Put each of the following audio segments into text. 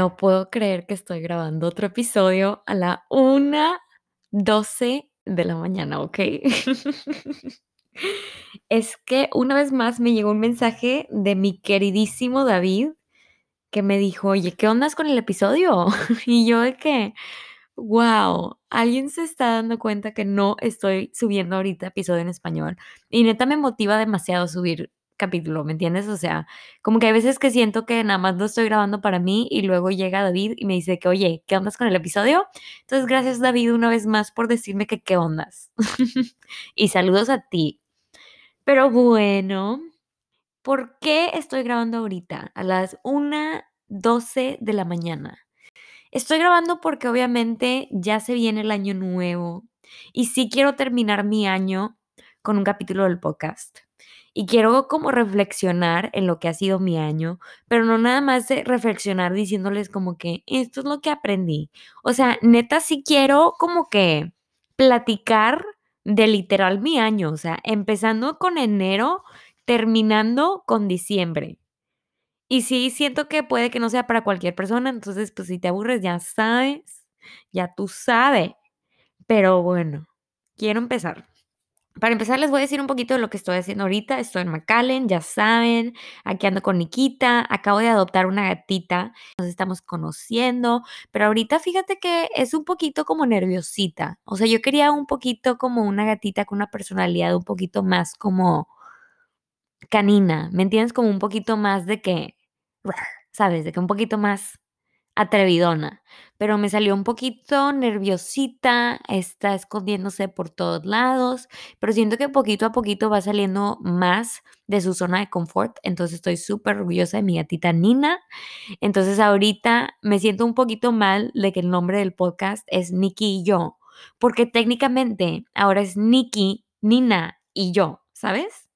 No puedo creer que estoy grabando otro episodio a la 1:12 de la mañana, ¿ok? Es que una vez más me llegó un mensaje de mi queridísimo David que me dijo: "Oye, ¿qué ondas con el episodio?". Y yo de que, guau, alguien se está dando cuenta que no estoy subiendo ahorita episodio en español. Y neta me motiva demasiado subir capítulo, ¿me entiendes? O sea, como que hay veces que siento que nada más lo estoy grabando para mí y luego llega David y me dice que: "Oye, ¿qué ondas con el episodio?". Entonces, gracias, David, una vez más por decirme que qué ondas. Y saludos a ti. Pero bueno, ¿por qué estoy grabando ahorita a las 1:12 de la mañana? Estoy grabando porque obviamente ya se viene el año nuevo y sí quiero terminar mi año con un capítulo del podcast. Y quiero como reflexionar en lo que ha sido mi año, pero no nada más reflexionar diciéndoles como que esto es lo que aprendí. O sea, neta sí quiero como que platicar de literal mi año, o sea, empezando con enero, terminando con diciembre. Y sí siento que puede que no sea para cualquier persona, entonces, pues, si te aburres, ya sabes, ya tú sabes. Pero bueno, quiero empezar. Para empezar, les voy a decir un poquito de lo que estoy haciendo ahorita. Estoy en McAllen, ya saben, aquí ando con Nikita, acabo de adoptar una gatita, nos estamos conociendo, pero ahorita fíjate que es un poquito como nerviosita. O sea, yo quería un poquito como una gatita con una personalidad un poquito más como canina, ¿me entiendes? Como un poquito más de que, ¿sabes? De que un poquito más atrevidona, pero me salió un poquito nerviosita, está escondiéndose por todos lados, pero siento que poquito a poquito va saliendo más de su zona de confort, entonces estoy súper orgullosa de mi gatita Nina. Entonces ahorita me siento un poquito mal de que el nombre del podcast es Nikki y yo, porque técnicamente ahora es Nikki, Nina y yo, ¿sabes?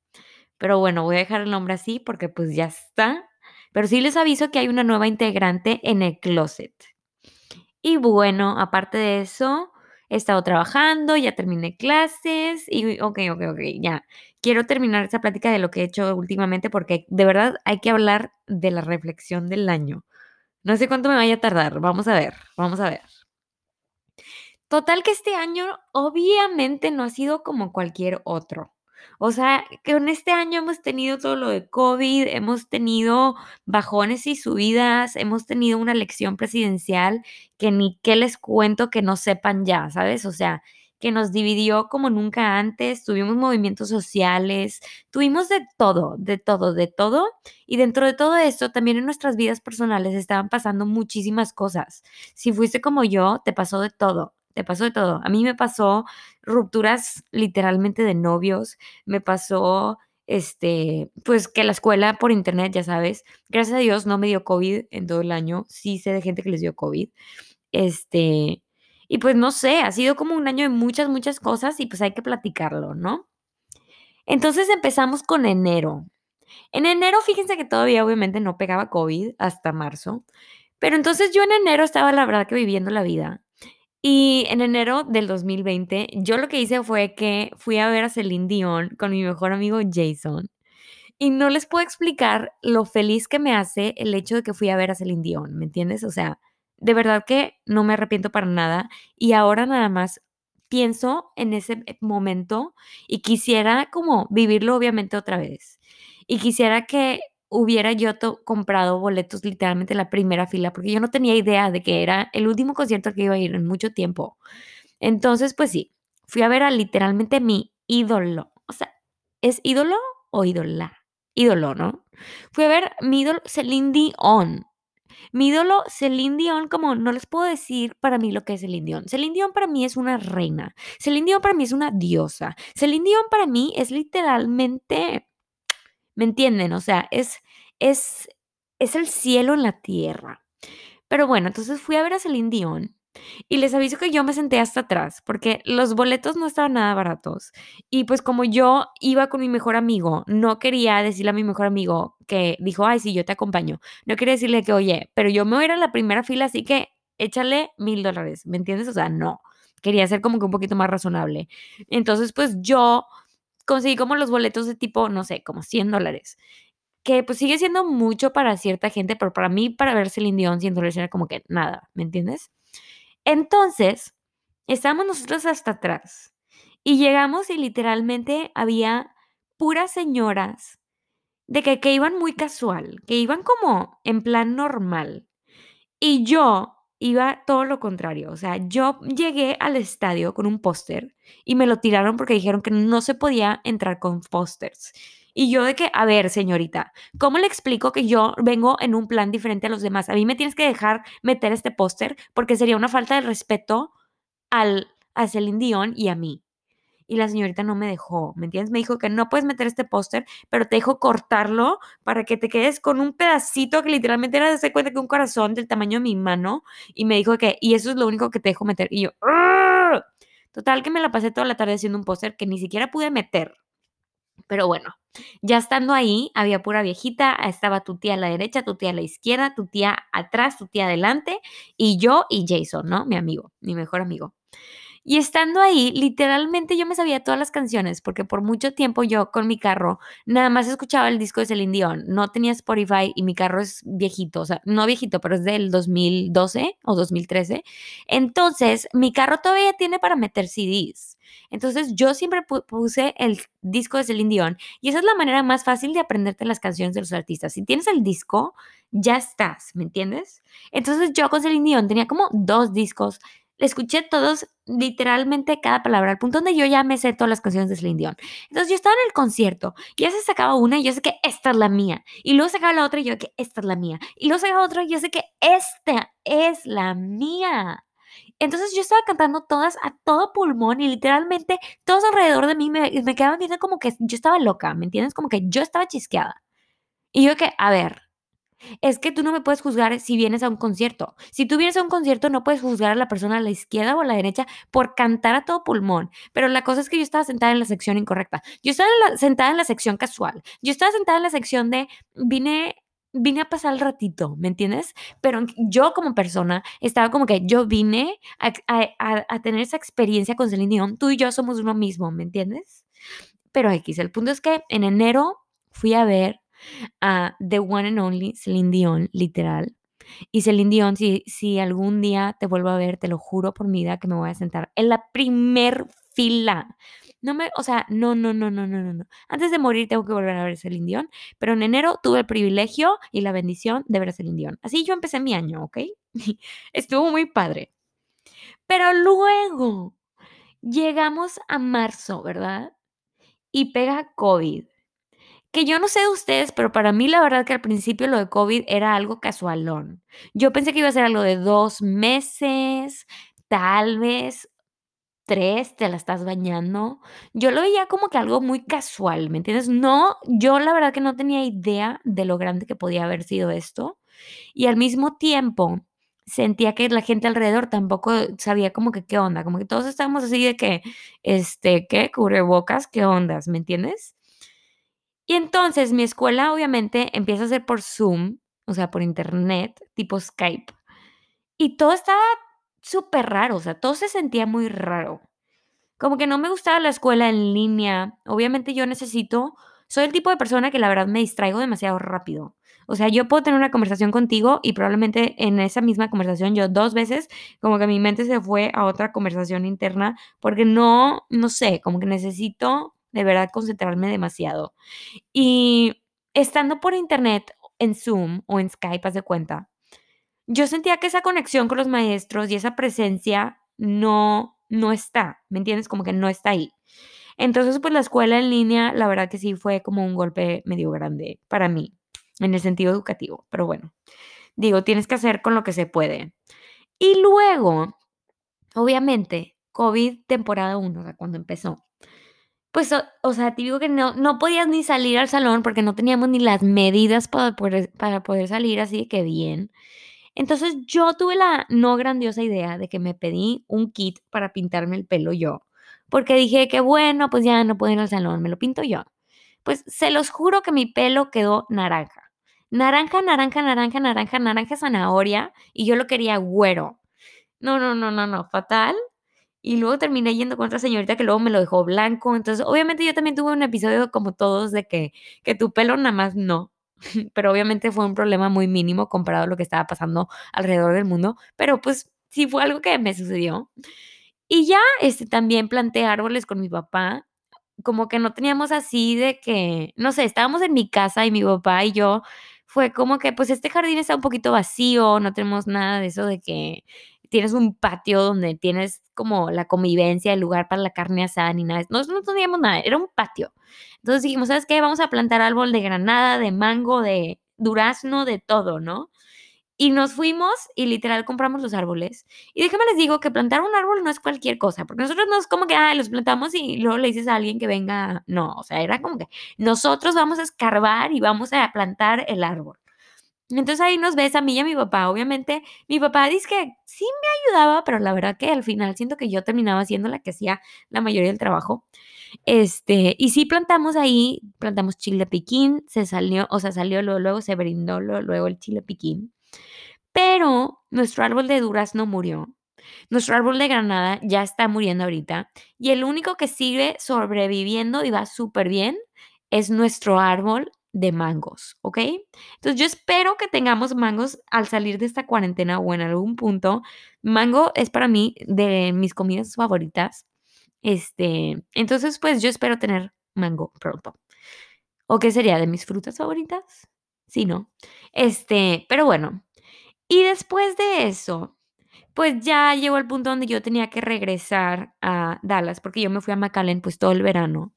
Pero bueno, voy a dejar el nombre así porque pues ya está. Pero sí les aviso que hay una nueva integrante en el closet. Y bueno, aparte de eso, he estado trabajando, ya terminé clases y ok, ok, ok, ya. Quiero terminar esa plática de lo que he hecho últimamente porque de verdad hay que hablar de la reflexión del año. No sé cuánto me vaya a tardar, vamos a ver, vamos a ver. Total que este año obviamente no ha sido como cualquier otro. O sea, que en este año hemos tenido todo lo de COVID, hemos tenido bajones y subidas, hemos tenido una elección presidencial que ni qué les cuento que no sepan ya, ¿sabes? O sea, que nos dividió como nunca antes, tuvimos movimientos sociales, tuvimos de todo, de todo, de todo. Y dentro de todo esto, también en nuestras vidas personales estaban pasando muchísimas cosas. Si fuiste como yo, te pasó de todo te pasó de todo. A mí me pasó rupturas literalmente de novios, me pasó, este, pues que la escuela por internet, ya sabes, gracias a Dios no me dio COVID en todo el año, sí sé de gente que les dio COVID, este, y pues no sé, ha sido como un año de muchas, muchas cosas y pues hay que platicarlo, ¿no? Entonces empezamos con enero. En enero, fíjense que todavía obviamente no pegaba COVID hasta marzo, pero entonces yo en enero estaba la verdad que viviendo la vida y en enero del 2020, yo lo que hice fue que fui a ver a Celine Dion con mi mejor amigo Jason. Y no les puedo explicar lo feliz que me hace el hecho de que fui a ver a Celine Dion, ¿me entiendes? O sea, de verdad que no me arrepiento para nada. Y ahora nada más pienso en ese momento y quisiera como vivirlo obviamente otra vez. Y quisiera que hubiera yo comprado boletos literalmente en la primera fila, porque yo no tenía idea de que era el último concierto que iba a ir en mucho tiempo. Entonces, pues sí, fui a ver a literalmente mi ídolo. O sea, ¿es ídolo o ídola? Ídolo, ¿no? Fui a ver mi ídolo Celine Dion. Mi ídolo Celine Dion, como no les puedo decir para mí lo que es Celine Dion. Celine Dion para mí es una reina. Celine Dion para mí es una diosa. Celine Dion para mí es literalmente ¿Me entienden? O sea, es, es, es el cielo en la tierra. Pero bueno, entonces fui a ver a Celine Dion y les aviso que yo me senté hasta atrás porque los boletos no estaban nada baratos. Y pues como yo iba con mi mejor amigo, no quería decirle a mi mejor amigo que dijo, ay, sí, yo te acompaño. No quería decirle que, oye, pero yo me voy a ir a la primera fila, así que échale mil dólares, ¿me entiendes? O sea, no. Quería ser como que un poquito más razonable. Entonces, pues yo conseguí como los boletos de tipo, no sé, como 100 dólares. Que pues sigue siendo mucho para cierta gente, pero para mí, para ver Celine Dion, siendo era como que nada, ¿me entiendes? Entonces, estábamos nosotros hasta atrás y llegamos y literalmente había puras señoras de que, que iban muy casual, que iban como en plan normal. Y yo iba todo lo contrario. O sea, yo llegué al estadio con un póster y me lo tiraron porque dijeron que no se podía entrar con pósters. Y yo de que, a ver, señorita, ¿cómo le explico que yo vengo en un plan diferente a los demás? A mí me tienes que dejar meter este póster porque sería una falta de respeto al, a Celine Dion y a mí y la señorita no me dejó, ¿me entiendes? Me dijo que no puedes meter este póster, pero te dejo cortarlo para que te quedes con un pedacito que literalmente era, de cuenta que un corazón del tamaño de mi mano y me dijo que, y eso es lo único que te dejo meter. Y yo, total que me la pasé toda la tarde haciendo un póster que ni siquiera pude meter. Pero bueno, ya estando ahí, había pura viejita, estaba tu tía a la derecha, tu tía a la izquierda, tu tía atrás, tu tía adelante, y yo y Jason, ¿no? Mi amigo, mi mejor amigo. Y estando ahí, literalmente yo me sabía todas las canciones, porque por mucho tiempo yo con mi carro nada más escuchaba el disco de Celine Dion. No tenía Spotify y mi carro es viejito, o sea, no viejito, pero es del 2012 o 2013. Entonces, mi carro todavía tiene para meter CDs. Entonces, yo siempre puse el disco de Celine Dion y esa es la manera más fácil de aprenderte las canciones de los artistas. Si tienes el disco, ya estás, ¿me entiendes? Entonces, yo con Celine Dion tenía como dos discos escuché todos, literalmente cada palabra, al punto donde yo ya me sé todas las canciones de Celine Dion. Entonces yo estaba en el concierto, y ya se sacaba una y yo sé que esta es la mía. Y luego sacaba la otra y yo que esta es la mía. Y luego sacaba otra y yo sé que esta es la mía. Entonces yo estaba cantando todas a todo pulmón y literalmente todos alrededor de mí me, me quedaban viendo como que yo estaba loca, ¿me entiendes? Como que yo estaba chisqueada. Y yo que, a ver, es que tú no me puedes juzgar si vienes a un concierto. Si tú vienes a un concierto, no puedes juzgar a la persona a la izquierda o a la derecha por cantar a todo pulmón. Pero la cosa es que yo estaba sentada en la sección incorrecta. Yo estaba sentada en la sección casual. Yo estaba sentada en la sección de vine vine a pasar el ratito, ¿me entiendes? Pero yo como persona estaba como que yo vine a, tener esa experiencia con Celine Dion. Tú y yo somos uno mismo, ¿me entiendes? Pero X, el punto es que en enero fui a ver a The One and Only Celine Dion, literal. Y Celine Dion, si, si algún día te vuelvo a ver, te lo juro por mi vida que me voy a sentar en la primer fila. No me, o sea, no, no, no, no, no, no, no. Antes de morir tengo que volver a ver Celine Dion, pero en enero tuve el privilegio y la bendición de ver a Celine Dion. Así yo empecé mi año, ¿ok? Estuvo muy padre. Pero luego llegamos a marzo, ¿verdad? Y pega COVID que yo no sé de ustedes, pero para mí la verdad que al principio lo de COVID era algo casualón. Yo pensé que iba a ser algo de dos meses, tal vez tres, te la estás bañando. Yo lo veía como que algo muy casual, ¿me entiendes? No, yo la verdad que no tenía idea de lo grande que podía haber sido esto. Y al mismo tiempo sentía que la gente alrededor tampoco sabía como que qué onda, como que todos estábamos así de que, este, ¿qué? Cubrebocas, ¿qué ondas? ¿Me entiendes? Y entonces mi escuela obviamente empieza a ser por Zoom, o sea, por internet, tipo Skype. Y todo estaba súper raro, o sea, todo se sentía muy raro. Como que no me gustaba la escuela en línea. Obviamente yo necesito, soy el tipo de persona que la verdad me distraigo demasiado rápido. O sea, yo puedo tener una conversación contigo y probablemente en esa misma conversación yo dos veces como que mi mente se fue a otra conversación interna porque no, no sé, como que necesito de verdad concentrarme demasiado. Y estando por internet, en Zoom o en Skype, haz de cuenta, yo sentía que esa conexión con los maestros y esa presencia no, no está, ¿me entiendes? Como que no está ahí. Entonces, pues la escuela en línea, la verdad que sí fue como un golpe medio grande para mí, en el sentido educativo, pero bueno, digo, tienes que hacer con lo que se puede. Y luego, obviamente, COVID temporada 1, o sea, cuando empezó, pues, o, sea, te digo que no, no podías ni salir al salón porque no teníamos ni las medidas para poder, para poder salir así que bien. Entonces yo tuve la no grandiosa idea de que me pedí un kit para pintarme el pelo yo, porque dije que bueno, pues ya no puedo ir al salón, me lo pinto yo. Pues se los juro que mi pelo quedó naranja. Naranja, naranja, naranja, naranja, naranja, zanahoria, y yo lo quería güero. No, no, no, no, no, fatal. Y luego terminé yendo con otra señorita que luego me lo dejó blanco. Entonces, obviamente yo también tuve un episodio como todos de que, que tu pelo nada más no. pero obviamente fue un problema muy mínimo comparado a lo que estaba pasando alrededor del mundo, pero pues sí fue algo que me sucedió. Y ya, este, también planté árboles con mi papá, como que no teníamos así de que, no sé, estábamos en mi casa y mi papá y yo, fue como que, pues este jardín está un poquito vacío, no tenemos nada de eso de que tienes un patio donde tienes como la convivencia, el lugar para la carne asada ni nada. Nosotros no teníamos nada, era un patio. Entonces dijimos, ¿sabes qué? Vamos a plantar árbol de granada, de mango, de durazno, de todo, ¿no? Y nos fuimos y literal compramos los árboles. Y déjame les digo que plantar un árbol no es cualquier cosa, porque nosotros no es como que, ah, los plantamos y luego le dices a alguien que venga. No, o sea, era como que nosotros vamos a escarbar y vamos a plantar el árbol. Entonces ahí nos ves a mí y a mi papá. Obviamente, mi papá dice que sí me ayudaba, pero la verdad que al final siento que yo terminaba siendo la que hacía la mayoría del trabajo. Este, y sí plantamos ahí, plantamos chile piquín, se salió, o sea, salió luego, luego se brindó luego el chile piquín. Pero nuestro árbol de durazno murió. Nuestro árbol de granada ya está muriendo ahorita. Y el único que sigue sobreviviendo y va súper bien es nuestro árbol de mangos, ¿ok? Entonces yo espero que tengamos mangos al salir de esta cuarentena o en algún punto. Mango es para mí de mis comidas favoritas. Este, entonces pues yo espero tener mango pronto. ¿O qué sería de mis frutas favoritas? Sí, ¿no? Este, pero bueno. Y después de eso, pues ya llegó el punto donde yo tenía que regresar a Dallas porque yo me fui a McAllen pues todo el verano.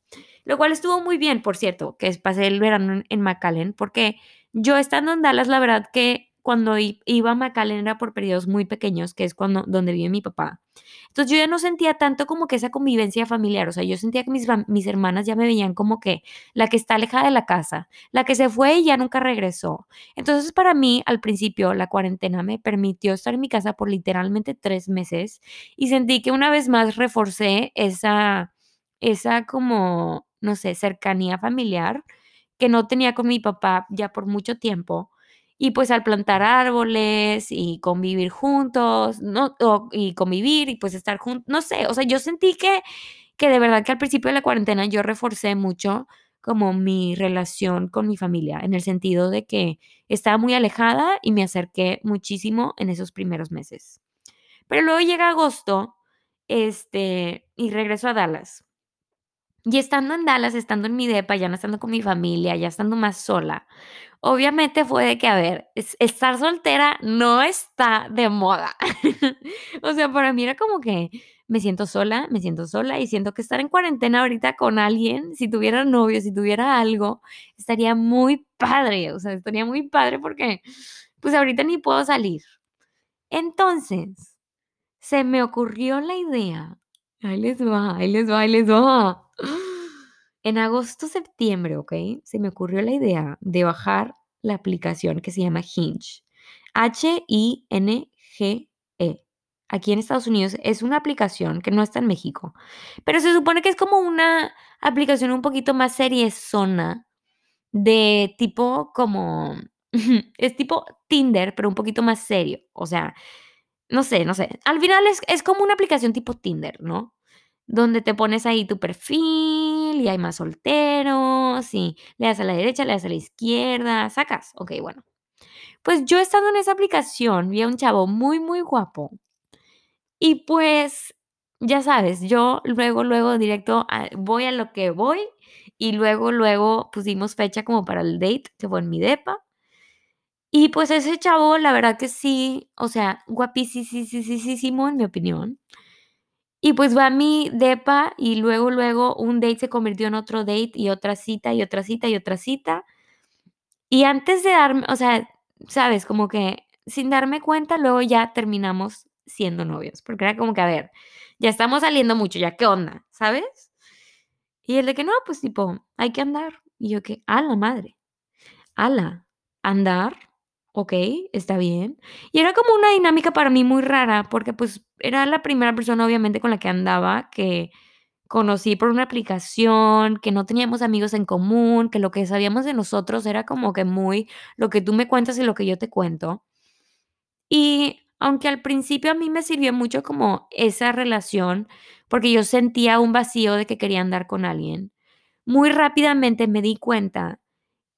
Lo cual estuvo muy bien, por cierto, que pasé el verano en McAllen, porque yo estando en Dallas, la verdad que cuando iba a McAllen era por periodos muy pequeños, que es cuando donde vive mi papá. Entonces yo ya no sentía tanto como que esa convivencia familiar, o sea, yo sentía que mis, mis hermanas ya me veían como que la que está alejada de la casa, la que se fue y ya nunca regresó. Entonces para mí al principio la cuarentena me permitió estar en mi casa por literalmente tres meses y sentí que una vez más reforcé esa, esa como no sé, cercanía familiar que no tenía con mi papá ya por mucho tiempo. Y pues al plantar árboles y convivir juntos, no, y convivir y pues estar juntos, no sé, o sea, yo sentí que, que de verdad que al principio de la cuarentena yo reforcé mucho como mi relación con mi familia, en el sentido de que estaba muy alejada y me acerqué muchísimo en esos primeros meses. Pero luego llega agosto, este, y regreso a Dallas. Y estando en Dallas, estando en mi depa, ya no estando con mi familia, ya estando más sola, obviamente fue de que, a ver, estar soltera no está de moda. o sea, para mí era como que me siento sola, me siento sola y siento que estar en cuarentena ahorita con alguien, si tuviera novio, si tuviera algo, estaría muy padre, o sea, estaría muy padre porque pues ahorita ni puedo salir. Entonces, se me ocurrió la idea, ahí les va, ahí les va, ahí les va en agosto, septiembre, ¿ok? Se me ocurrió la idea de bajar la aplicación que se llama Hinge. H-I-N-G-E. Aquí en Estados Unidos es una aplicación que no está en México, pero se supone que es como una aplicación un poquito más zona de tipo como, es tipo Tinder, pero un poquito más serio. O sea, no sé, no sé. Al final es, es como una aplicación tipo Tinder, ¿no? Donde te pones ahí tu perfil y hay más solteros y le das a la derecha, le das a la izquierda, sacas. Ok, bueno. Pues yo estando en esa aplicación vi a un chavo muy, muy guapo. Y pues, ya sabes, yo luego, luego directo voy a lo que voy y luego, luego pusimos fecha como para el date, que fue en mi depa. Y pues ese chavo, la verdad que sí, o sea, guapísimo, en mi opinión. Y pues va a mi depa y luego, luego un date se convirtió en otro date y otra cita y otra cita y otra cita. Y antes de darme, o sea, sabes, como que sin darme cuenta, luego ya terminamos siendo novios, porque era como que, a ver, ya estamos saliendo mucho, ya qué onda, ¿sabes? Y el de que no, pues tipo, hay que andar. Y yo que, a la madre, ala, andar ok, está bien. Y era como una dinámica para mí muy rara, porque pues era la primera persona obviamente con la que andaba, que conocí por una aplicación, que no teníamos amigos en común, que lo que sabíamos de nosotros era como que muy lo que tú me cuentas y lo que yo te cuento. Y aunque al principio a mí me sirvió mucho como esa relación, porque yo sentía un vacío de que quería andar con alguien, muy rápidamente me di cuenta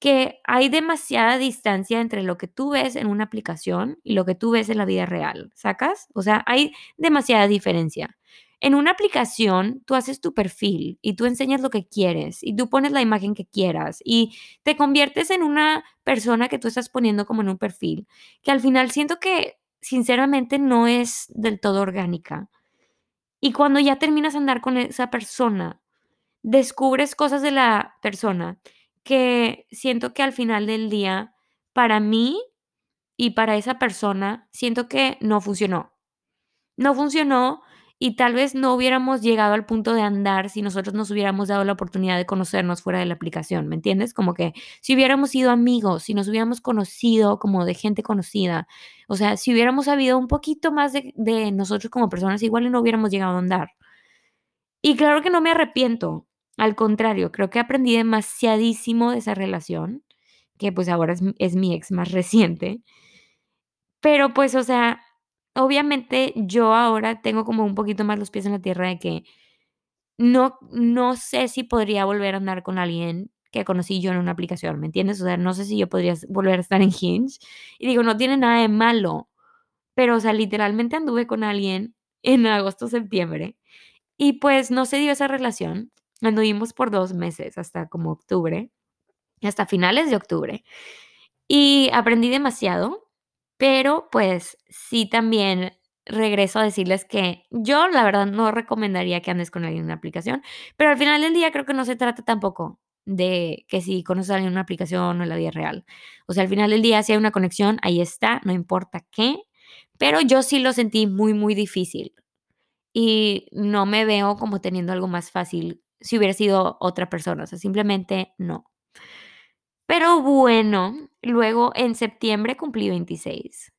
que hay demasiada distancia entre lo que tú ves en una aplicación y lo que tú ves en la vida real, ¿sacas? O sea, hay demasiada diferencia. En una aplicación, tú haces tu perfil y tú enseñas lo que quieres y tú pones la imagen que quieras y te conviertes en una persona que tú estás poniendo como en un perfil, que al final siento que sinceramente no es del todo orgánica. Y cuando ya terminas de andar con esa persona, descubres cosas de la persona que siento que al final del día, para mí y para esa persona, siento que no funcionó. No funcionó y tal vez no hubiéramos llegado al punto de andar si nosotros nos hubiéramos dado la oportunidad de conocernos fuera de la aplicación, ¿me entiendes? Como que si hubiéramos sido amigos, si nos hubiéramos conocido como de gente conocida, o sea, si hubiéramos sabido un poquito más de, nosotros como personas, igual no hubiéramos llegado a andar. Y claro que no me arrepiento, al contrario, creo que aprendí demasiadísimo de esa relación, que pues ahora es, es mi ex más reciente. Pero pues, o sea, obviamente yo ahora tengo como un poquito más los pies en la tierra de que no, no sé si podría volver a andar con alguien que conocí yo en una aplicación, ¿me entiendes? O sea, no sé si yo podría volver a estar en Hinge. Y digo, no tiene nada de malo, pero, o sea, literalmente anduve con alguien en agosto, septiembre, y pues no se dio esa relación. Anduvimos por dos meses, hasta como octubre, hasta finales de octubre. Y aprendí demasiado, pero pues sí también regreso a decirles que yo la verdad no recomendaría que andes con alguien en una aplicación, pero al final del día creo que no se trata tampoco de que si conoces a alguien en una aplicación o en la vida real. O sea, al final del día si hay una conexión, ahí está, no importa qué, pero yo sí lo sentí muy, muy difícil y no me veo como teniendo algo más fácil si hubiera sido otra persona, o sea, simplemente no. Pero bueno, luego en septiembre cumplí 26.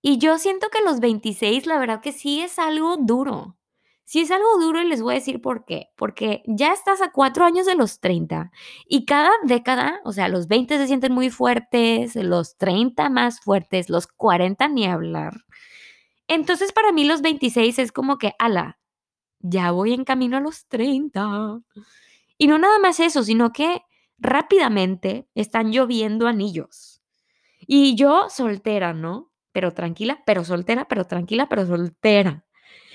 Y yo siento que los 26, la verdad que sí es algo duro. Sí es algo duro y les voy a decir por qué. Porque ya estás a cuatro años de los 30 y cada década, o sea, los 20 se sienten muy fuertes, los 30 más fuertes, los 40 ni hablar. Entonces para mí los 26 es como que, ala, ya voy en camino a los 30. Y no nada más eso, sino que rápidamente están lloviendo anillos. Y yo soltera, ¿no? Pero tranquila, pero soltera, pero tranquila, pero soltera.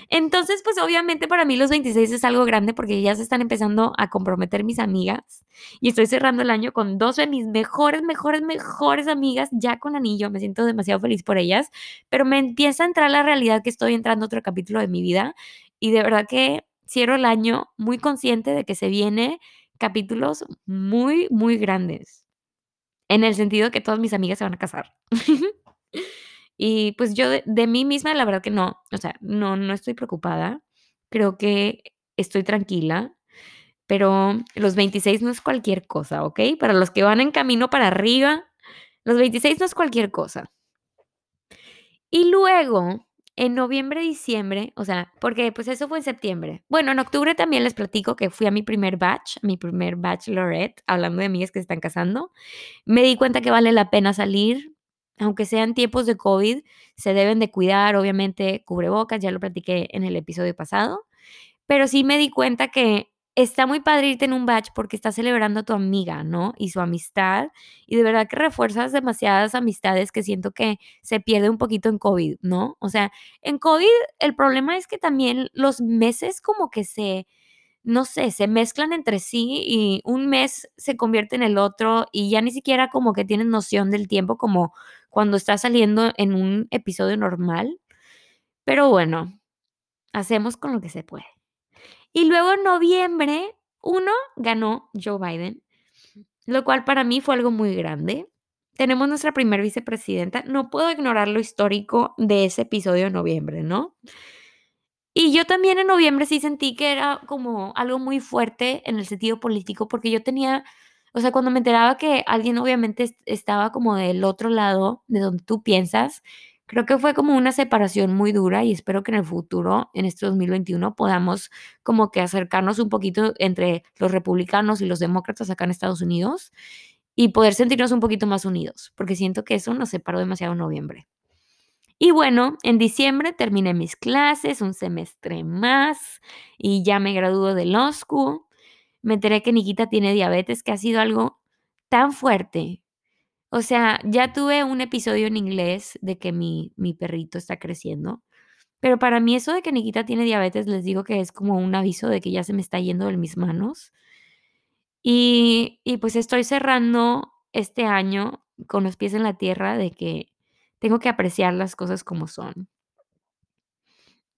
Entonces, pues obviamente para mí los 26 es algo grande porque ya se están empezando a comprometer mis amigas y estoy cerrando el año con dos de mis mejores, mejores, mejores amigas ya con anillo. Me siento demasiado feliz por ellas, pero me empieza a entrar la realidad que estoy entrando otro capítulo de mi vida y de verdad que cierro el año muy consciente de que se viene capítulos muy, muy grandes. En el sentido que todas mis amigas se van a casar. y pues yo de, de, mí misma, la verdad que no, o sea, no, no estoy preocupada. Creo que estoy tranquila. Pero los 26 no es cualquier cosa, ¿ok? Para los que van en camino para arriba, los 26 no es cualquier cosa. Y luego, en noviembre, diciembre, o sea, porque pues eso fue en septiembre. Bueno, en octubre también les platico que fui a mi primer batch, mi primer bachelorette, hablando de amigas que se están casando. Me di cuenta que vale la pena salir, aunque sean tiempos de COVID, se deben de cuidar, obviamente, cubrebocas, ya lo platiqué en el episodio pasado. Pero sí me di cuenta que está muy padre irte en un batch porque estás celebrando a tu amiga, ¿no? Y su amistad. Y de verdad que refuerzas demasiadas amistades que siento que se pierde un poquito en COVID, ¿no? O sea, en COVID el problema es que también los meses como que se, no sé, se mezclan entre sí y un mes se convierte en el otro y ya ni siquiera como que tienes noción del tiempo como cuando estás saliendo en un episodio normal. Pero bueno, hacemos con lo que se puede. Y luego en noviembre, uno ganó Joe Biden, lo cual para mí fue algo muy grande. Tenemos nuestra primera vicepresidenta. No puedo ignorar lo histórico de ese episodio de noviembre, ¿no? Y yo también en noviembre sí sentí que era como algo muy fuerte en el sentido político, porque yo tenía, o sea, cuando me enteraba que alguien obviamente estaba como del otro lado de donde tú piensas, Creo que fue como una separación muy dura y espero que en el futuro, en este 2021, podamos como que acercarnos un poquito entre los republicanos y los demócratas acá en Estados Unidos y poder sentirnos un poquito más unidos, porque siento que eso nos separó demasiado en noviembre. Y bueno, en diciembre terminé mis clases, un semestre más y ya me graduó de law school. Me enteré que Nikita tiene diabetes, que ha sido algo tan fuerte. O sea, ya tuve un episodio en inglés de que mi, mi perrito está creciendo, pero para mí eso de que Nikita tiene diabetes, les digo que es como un aviso de que ya se me está yendo de mis manos. Y, y pues estoy cerrando este año con los pies en la tierra de que tengo que apreciar las cosas como son.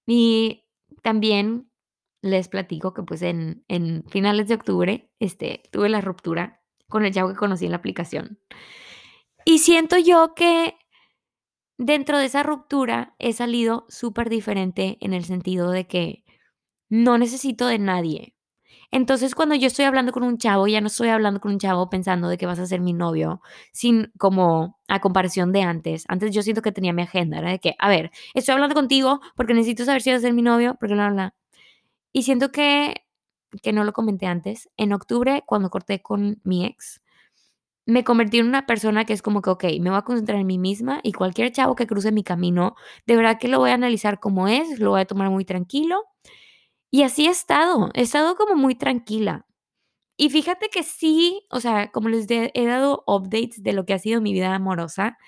Y también les platico que pues en, en finales de octubre este, tuve la ruptura con el chavo que conocí en la aplicación. Y siento yo que dentro de esa ruptura he salido súper diferente en el sentido de que no necesito de nadie. Entonces, cuando yo estoy hablando con un chavo, ya no estoy hablando con un chavo pensando de que vas a ser mi novio, sin como a comparación de antes. Antes yo siento que tenía mi agenda, era de que, a ver, estoy hablando contigo porque necesito saber si vas a ser mi novio, porque bla, bla. Y siento que, que no lo comenté antes, en octubre, cuando corté con mi ex, me convertí en una persona que es como que, ok, me voy a concentrar en mí misma y cualquier chavo que cruce mi camino, de verdad que lo voy a analizar como es, lo voy a tomar muy tranquilo. Y así he estado, he estado como muy tranquila. Y fíjate que sí, o sea, como les he dado updates de lo que ha sido mi vida amorosa,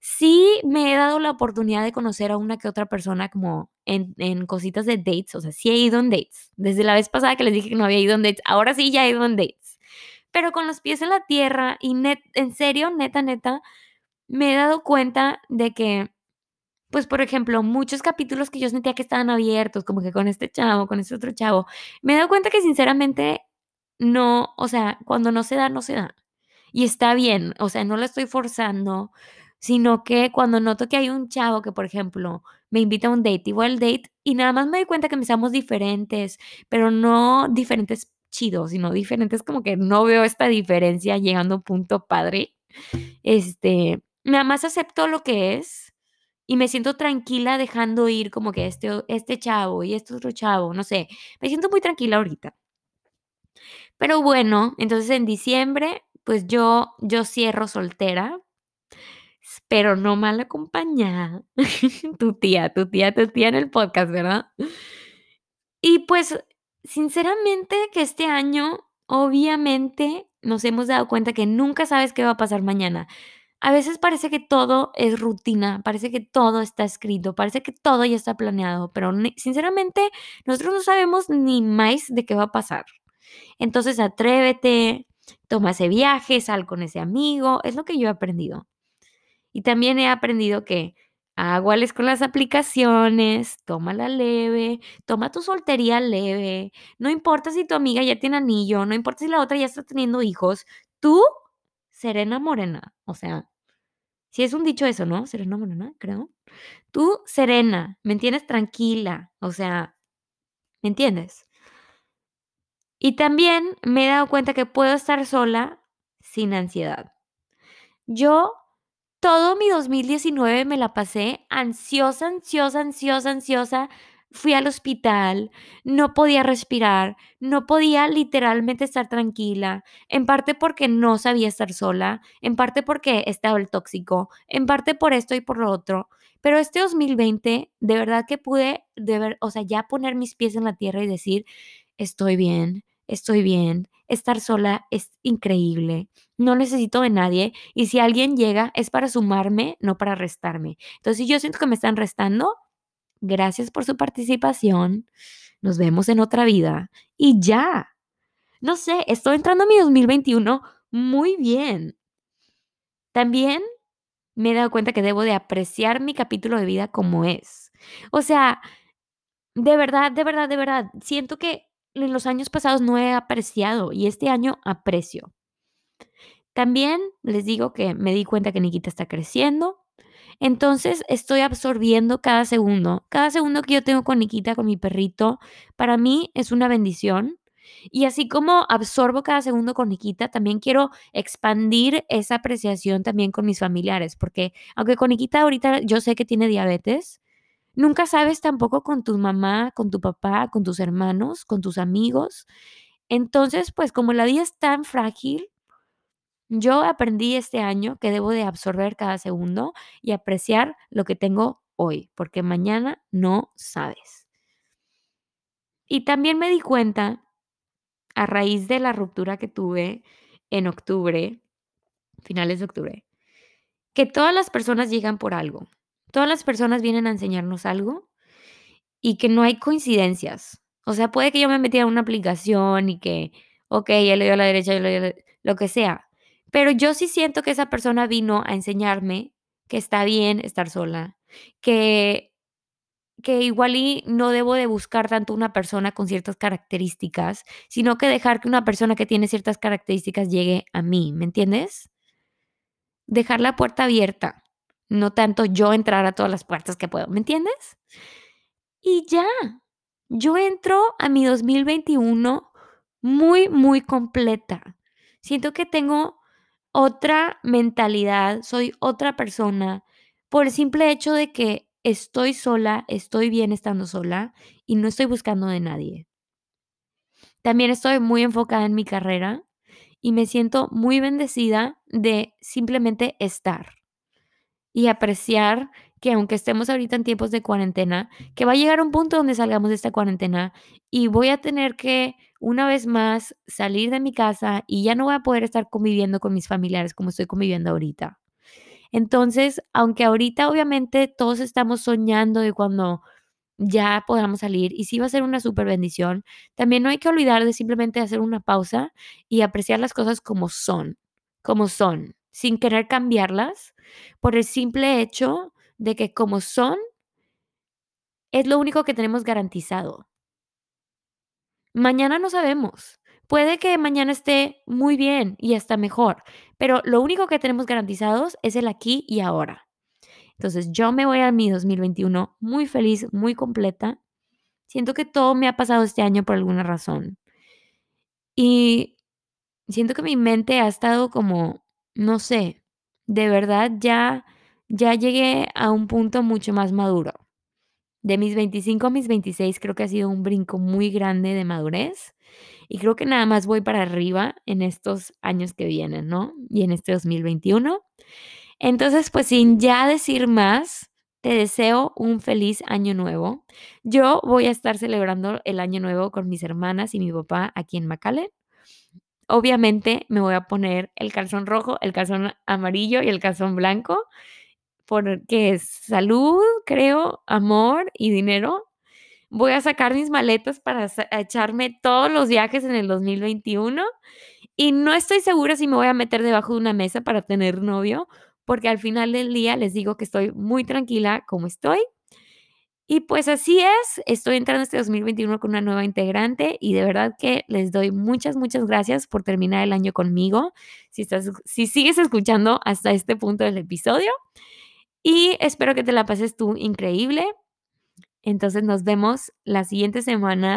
sí me he dado la oportunidad de conocer a una que otra persona como en, en, cositas de dates, o sea, sí he ido en dates. Desde la vez pasada que les dije que no había ido en dates, ahora sí ya he ido en dates. Pero con los pies en la tierra y net, en serio, neta, neta, me he dado cuenta de que, pues, por ejemplo, muchos capítulos que yo sentía que estaban abiertos, como que con este chavo, con este otro chavo, me he dado cuenta que sinceramente no, o sea, cuando no se da, no se da. Y está bien, o sea, no lo estoy forzando, sino que cuando noto que hay un chavo que, por ejemplo, me invita a un date y voy al date y nada más me doy cuenta que me somos diferentes, pero no diferentes chidos, sino diferentes como que no veo esta diferencia llegando a un punto padre. Este, nada más acepto lo que es y me siento tranquila dejando ir como que este, este chavo y este otro chavo, no sé, me siento muy tranquila ahorita. Pero bueno, entonces en diciembre, pues yo, yo cierro soltera, pero no mal acompañada. tu tía, tu tía, tu tía en el podcast, ¿verdad? Y pues, sinceramente, que este año, obviamente, nos hemos dado cuenta que nunca sabes qué va a pasar mañana. A veces parece que todo es rutina, parece que todo está escrito, parece que todo ya está planeado, pero sinceramente nosotros no sabemos ni más de qué va a pasar. Entonces atrévete, toma ese viaje, sal con ese amigo, es lo que yo he aprendido. Y también he aprendido que aguales con las aplicaciones, tómala leve, toma tu soltería leve, no importa si tu amiga ya tiene anillo, no importa si la otra ya está teniendo hijos, tú, serena morena, o sea, si es un dicho eso, ¿no? Serena morena, creo. Tú, serena, me entiendes tranquila, o sea, ¿me entiendes? Y también me he dado cuenta que puedo estar sola sin ansiedad. Yo todo mi 2019 me la pasé ansiosa, ansiosa, ansiosa, ansiosa. Fui al hospital, no podía respirar, no podía literalmente estar tranquila, en parte porque no sabía estar sola, en parte porque estaba el tóxico, en parte por esto y por lo otro. Pero este 2020, de verdad que pude, o sea, ya poner mis pies en la tierra y decir, estoy bien, estoy bien, estar sola es increíble, no necesito de nadie y si alguien llega es para sumarme, no para restarme. Entonces, si yo siento que me están restando, gracias por su participación, nos vemos en otra vida y ya. No sé, estoy entrando a mi 2021 muy bien. También me he dado cuenta que debo de apreciar mi capítulo de vida como es. O sea, de verdad, de verdad, de verdad, siento que en los años pasados no he apreciado y este año aprecio. También les digo que me di cuenta que Nikita está creciendo. Entonces estoy absorbiendo cada segundo. Cada segundo que yo tengo con Nikita, con mi perrito, para mí es una bendición. Y así como absorbo cada segundo con Nikita, también quiero expandir esa apreciación también con mis familiares, porque aunque con Nikita ahorita yo sé que tiene diabetes, Nunca sabes tampoco con tu mamá, con tu papá, con tus hermanos, con tus amigos. Entonces, pues como la vida es tan frágil, yo aprendí este año que debo de absorber cada segundo y apreciar lo que tengo hoy, porque mañana no sabes. Y también me di cuenta, a raíz de la ruptura que tuve en octubre, finales de octubre, que todas las personas llegan por algo. Todas las personas vienen a enseñarnos algo y que no hay coincidencias. O sea, puede que yo me metí a una aplicación y que, ok, él le dio a la derecha, yo le dio a la lo que sea. Pero yo sí siento que esa persona vino a enseñarme que está bien estar sola, que, que igual y no debo de buscar tanto una persona con ciertas características, sino que dejar que una persona que tiene ciertas características llegue a mí, ¿me entiendes? Dejar la puerta abierta, no tanto yo entrar a todas las puertas que puedo, ¿me entiendes? Y ya, yo entro a mi 2021 muy, muy completa. Siento que tengo otra mentalidad, soy otra persona por el simple hecho de que estoy sola, estoy bien estando sola y no estoy buscando de nadie. También estoy muy enfocada en mi carrera y me siento muy bendecida de simplemente estar y apreciar que aunque estemos ahorita en tiempos de cuarentena, que va a llegar un punto donde salgamos de esta cuarentena y voy a tener que una vez más salir de mi casa y ya no voy a poder estar conviviendo con mis familiares como estoy conviviendo ahorita. Entonces, aunque ahorita obviamente todos estamos soñando de cuando ya podamos salir y sí va a ser una súper bendición, también no hay que olvidar de simplemente hacer una pausa y apreciar las cosas como son, como son, sin querer cambiarlas por el simple hecho de que como son, es lo único que tenemos garantizado. Mañana no sabemos. Puede que mañana esté muy bien y hasta mejor, pero lo único que tenemos garantizados es el aquí y ahora. Entonces yo me voy a mi 2021 muy feliz, muy completa. Siento que todo me ha pasado este año por alguna razón. Y siento que mi mente ha estado como, no sé, de verdad ya, ya llegué a un punto mucho más maduro. De mis 25 a mis 26 creo que ha sido un brinco muy grande de madurez y creo que nada más voy para arriba en estos años que vienen, ¿no? Y en este 2021. Entonces, pues sin ya decir más, te deseo un feliz año nuevo. Yo voy a estar celebrando el año nuevo con mis hermanas y mi papá aquí en McAllen. Obviamente me voy a poner el calzón rojo, el calzón amarillo y el calzón blanco, porque es salud, creo, amor y dinero. Voy a sacar mis maletas para echarme todos los viajes en el 2021 y no estoy segura si me voy a meter debajo de una mesa para tener novio, porque al final del día les digo que estoy muy tranquila como estoy. Y pues así es, estoy entrando este 2021 con una nueva integrante y de verdad que les doy muchas, muchas gracias por terminar el año conmigo, si, estás, si sigues escuchando hasta este punto del episodio. Y espero que te la pases tú increíble. Entonces nos vemos la siguiente semana